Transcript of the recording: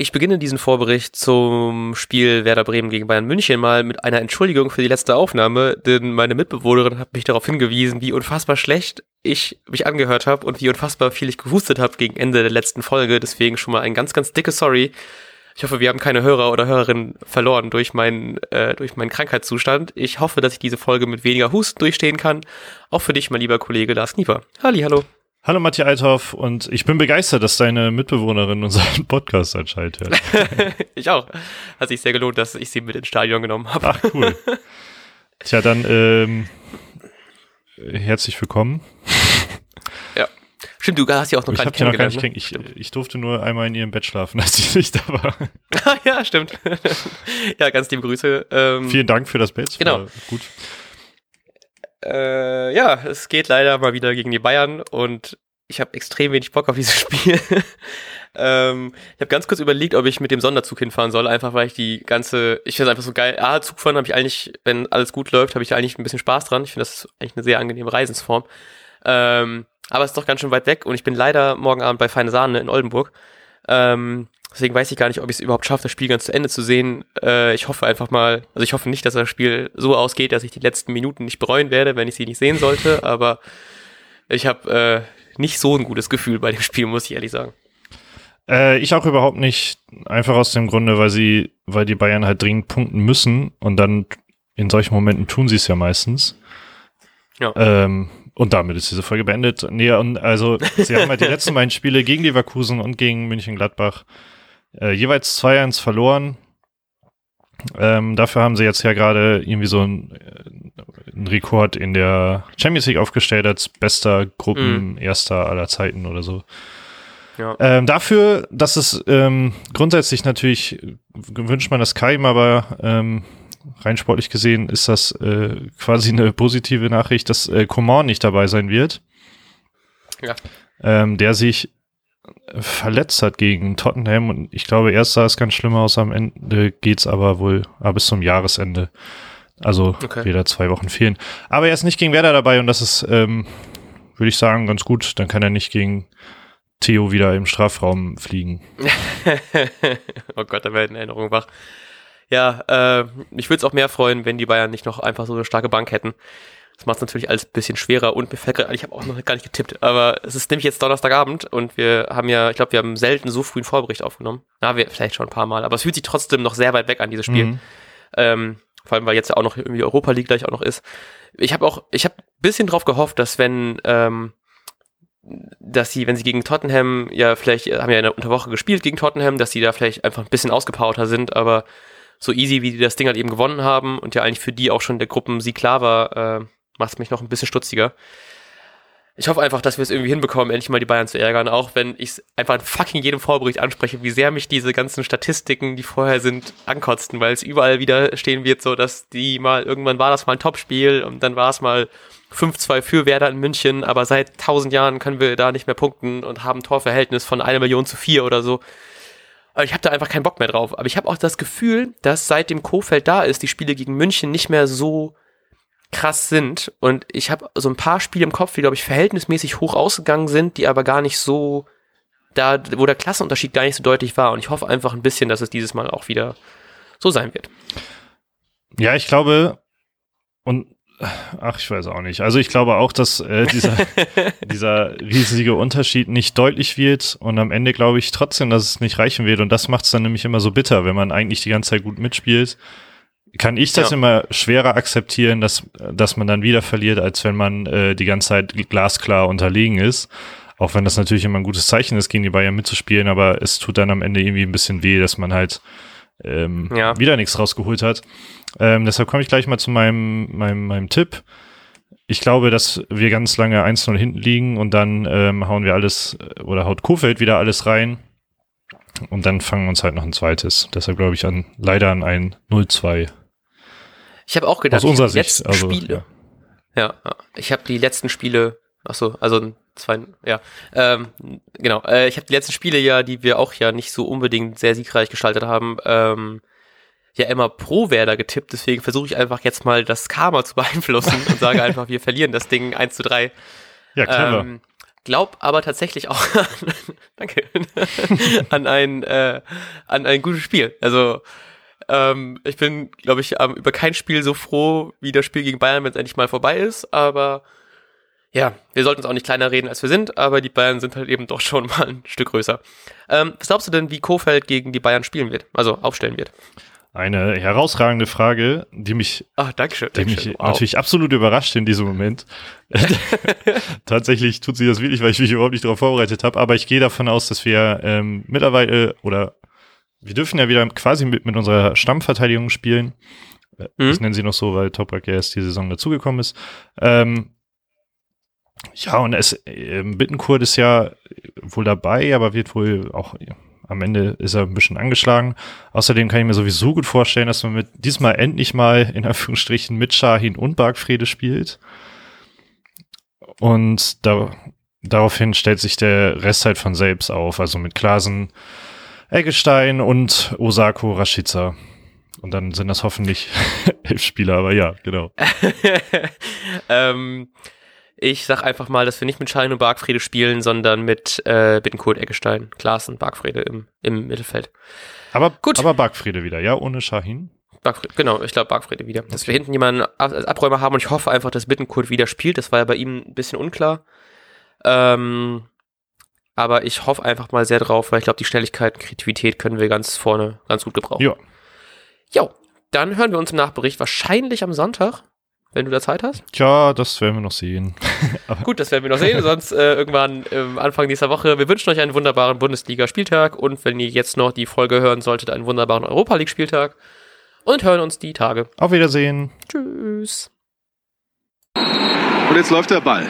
Ich beginne diesen Vorbericht zum Spiel Werder Bremen gegen Bayern München mal mit einer Entschuldigung für die letzte Aufnahme, denn meine Mitbewohnerin hat mich darauf hingewiesen, wie unfassbar schlecht ich mich angehört habe und wie unfassbar viel ich gehustet habe gegen Ende der letzten Folge. Deswegen schon mal ein ganz, ganz dickes Sorry. Ich hoffe, wir haben keine Hörer oder Hörerinnen verloren durch meinen, äh, durch meinen Krankheitszustand. Ich hoffe, dass ich diese Folge mit weniger Husten durchstehen kann. Auch für dich, mein lieber Kollege Lars Nieper. Halli, hallo. Hallo Matthias Althoff und ich bin begeistert, dass deine Mitbewohnerin unseren Podcast anscheinend hört. ich auch. Hat sich sehr gelohnt, dass ich sie mit ins Stadion genommen habe. Ach cool. Tja, dann ähm, herzlich willkommen. Ja. Stimmt, du hast ja auch noch ich gar noch gar nicht ne? ich, ich durfte nur einmal in ihrem Bett schlafen, als ich nicht da war. ja, stimmt. ja, ganz liebe Grüße. Ähm, Vielen Dank für das Bett. Genau. Gut. Äh, ja, es geht leider mal wieder gegen die Bayern und ich habe extrem wenig Bock auf dieses Spiel. ähm, ich habe ganz kurz überlegt, ob ich mit dem Sonderzug hinfahren soll, einfach weil ich die ganze, ich finde es einfach so geil. Ah, Zugfahren habe ich eigentlich, wenn alles gut läuft, habe ich eigentlich ein bisschen Spaß dran. Ich finde das eigentlich eine sehr angenehme Reisensform. Ähm, aber es ist doch ganz schön weit weg und ich bin leider morgen Abend bei Feine Sahne in Oldenburg. Ähm, Deswegen weiß ich gar nicht, ob ich es überhaupt schaffe, das Spiel ganz zu Ende zu sehen. Äh, ich hoffe einfach mal, also ich hoffe nicht, dass das Spiel so ausgeht, dass ich die letzten Minuten nicht bereuen werde, wenn ich sie nicht sehen sollte. Aber ich habe äh, nicht so ein gutes Gefühl bei dem Spiel, muss ich ehrlich sagen. Äh, ich auch überhaupt nicht. Einfach aus dem Grunde, weil sie, weil die Bayern halt dringend punkten müssen und dann in solchen Momenten tun sie es ja meistens. Ja. Ähm, und damit ist diese Folge beendet. Nee, und also sie haben halt die letzten beiden Spiele gegen Leverkusen und gegen München Gladbach äh, jeweils 2-1 verloren. Ähm, dafür haben sie jetzt ja gerade irgendwie so einen, äh, einen Rekord in der Champions League aufgestellt als bester Gruppenerster mm. aller Zeiten oder so. Ja. Ähm, dafür, dass es ähm, grundsätzlich natürlich wünscht man das keinem, aber ähm, rein sportlich gesehen ist das äh, quasi eine positive Nachricht, dass äh, Coman nicht dabei sein wird. Ja. Ähm, der sich verletzt hat gegen Tottenham und ich glaube, erst sah es ganz schlimm aus, am Ende geht's aber wohl ah, bis zum Jahresende. Also okay. wieder zwei Wochen fehlen. Aber er ist nicht gegen Werder dabei und das ist, ähm, würde ich sagen, ganz gut. Dann kann er nicht gegen Theo wieder im Strafraum fliegen. oh Gott, da werden Erinnerungen wach. Ja, äh, ich würde es auch mehr freuen, wenn die Bayern nicht noch einfach so eine starke Bank hätten. Das macht es natürlich alles ein bisschen schwerer und mir fällt gerade, ich habe auch noch gar nicht getippt, aber es ist nämlich jetzt Donnerstagabend und wir haben ja, ich glaube, wir haben selten so früh einen Vorbericht aufgenommen. Na, wir vielleicht schon ein paar Mal, aber es fühlt sich trotzdem noch sehr weit weg an, dieses Spiel. Mhm. Ähm, vor allem, weil jetzt ja auch noch irgendwie Europa League gleich auch noch ist. Ich habe auch, ich habe ein bisschen drauf gehofft, dass wenn, ähm, dass sie, wenn sie gegen Tottenham, ja, vielleicht haben ja in der Unterwoche gespielt gegen Tottenham, dass sie da vielleicht einfach ein bisschen ausgepowerter sind, aber so easy, wie die das Ding halt eben gewonnen haben und ja eigentlich für die auch schon der Gruppensieg klar war, äh, macht mich noch ein bisschen stutziger. Ich hoffe einfach, dass wir es irgendwie hinbekommen, endlich mal die Bayern zu ärgern, auch wenn ich es einfach in fucking jedem Vorbericht anspreche, wie sehr mich diese ganzen Statistiken, die vorher sind, ankotzten, weil es überall wieder stehen wird, so dass die mal, irgendwann war das mal ein Topspiel und dann war es mal 5-2 für Werder in München, aber seit tausend Jahren können wir da nicht mehr punkten und haben Torverhältnis von einer Million zu vier oder so. Ich habe da einfach keinen Bock mehr drauf. Aber ich habe auch das Gefühl, dass seit dem Kofeld da ist, die Spiele gegen München nicht mehr so krass sind. Und ich habe so ein paar Spiele im Kopf, die, glaube ich, verhältnismäßig hoch ausgegangen sind, die aber gar nicht so, da, wo der Klassenunterschied gar nicht so deutlich war. Und ich hoffe einfach ein bisschen, dass es dieses Mal auch wieder so sein wird. Ja, ich glaube, und ach, ich weiß auch nicht. Also ich glaube auch, dass äh, dieser, dieser riesige Unterschied nicht deutlich wird und am Ende glaube ich trotzdem, dass es nicht reichen wird. Und das macht es dann nämlich immer so bitter, wenn man eigentlich die ganze Zeit gut mitspielt kann ich das ja. immer schwerer akzeptieren, dass, dass man dann wieder verliert, als wenn man äh, die ganze Zeit glasklar unterlegen ist. Auch wenn das natürlich immer ein gutes Zeichen ist, gegen die Bayern mitzuspielen, aber es tut dann am Ende irgendwie ein bisschen weh, dass man halt ähm, ja. wieder nichts rausgeholt hat. Ähm, deshalb komme ich gleich mal zu meinem, meinem, meinem Tipp. Ich glaube, dass wir ganz lange 1-0 hinten liegen und dann ähm, hauen wir alles oder haut Kofeld wieder alles rein und dann fangen wir uns halt noch ein zweites. Deshalb glaube ich an leider an ein 0-2. Ich habe auch gedacht, Aus unserer Sicht, also, Spiele. Ja, ja ich habe die letzten Spiele, ach so, also zwei, ja, ähm, genau. Äh, ich habe die letzten Spiele ja, die wir auch ja nicht so unbedingt sehr siegreich gestaltet haben, ähm, ja immer pro Werder getippt. Deswegen versuche ich einfach jetzt mal das Karma zu beeinflussen und sage einfach, wir verlieren das Ding 1 zu 3. Ja, clever. Ähm, glaub aber tatsächlich auch danke, an ein, äh, an ein gutes Spiel. Also ähm, ich bin, glaube ich, ähm, über kein Spiel so froh wie das Spiel gegen Bayern, wenn es endlich mal vorbei ist. Aber ja, wir sollten uns auch nicht kleiner reden, als wir sind, aber die Bayern sind halt eben doch schon mal ein Stück größer. Ähm, was glaubst du denn, wie Kofeld gegen die Bayern spielen wird, also aufstellen wird? Eine herausragende Frage, die mich, Ach, Dankeschön, die mich wow. natürlich absolut überrascht in diesem Moment. Tatsächlich tut sie das wirklich, weil ich mich überhaupt nicht darauf vorbereitet habe, aber ich gehe davon aus, dass wir ähm, mittlerweile oder wir dürfen ja wieder quasi mit, mit unserer Stammverteidigung spielen. Äh, mhm. Ich nenne sie noch so, weil Toprak erst die Saison dazugekommen ist. Ähm, ja, und es, äh, Bittenkurt ist ja wohl dabei, aber wird wohl auch, ja, am Ende ist er ein bisschen angeschlagen. Außerdem kann ich mir sowieso gut vorstellen, dass man mit diesmal endlich mal in Anführungsstrichen mit Shahin und Bargfrede spielt. Und da, daraufhin stellt sich der Rest halt von selbst auf, also mit Klasen, Eggestein und Osako Rashica. Und dann sind das hoffentlich elf Spieler, aber ja, genau. ähm, ich sag einfach mal, dass wir nicht mit Schein und Bargfrede spielen, sondern mit äh, Bittenkurt, Eggestein, Klaassen, Bargfrede im, im Mittelfeld. Aber, Gut. aber Bargfrede wieder, ja, ohne Shahin? Bargfriede, genau, ich glaube Bargfrede wieder. Dass wir hinten jemanden als Abräumer haben und ich hoffe einfach, dass Bittenkurt wieder spielt. Das war ja bei ihm ein bisschen unklar. Ähm, aber ich hoffe einfach mal sehr drauf, weil ich glaube, die Schnelligkeit und Kreativität können wir ganz vorne ganz gut gebrauchen. Ja. Jo, dann hören wir uns im Nachbericht wahrscheinlich am Sonntag, wenn du da Zeit hast. Tja, das werden wir noch sehen. gut, das werden wir noch sehen, sonst äh, irgendwann ähm, Anfang nächster Woche. Wir wünschen euch einen wunderbaren Bundesliga-Spieltag und wenn ihr jetzt noch die Folge hören solltet, einen wunderbaren Europa-League-Spieltag und hören uns die Tage. Auf Wiedersehen. Tschüss. Und jetzt läuft der Ball.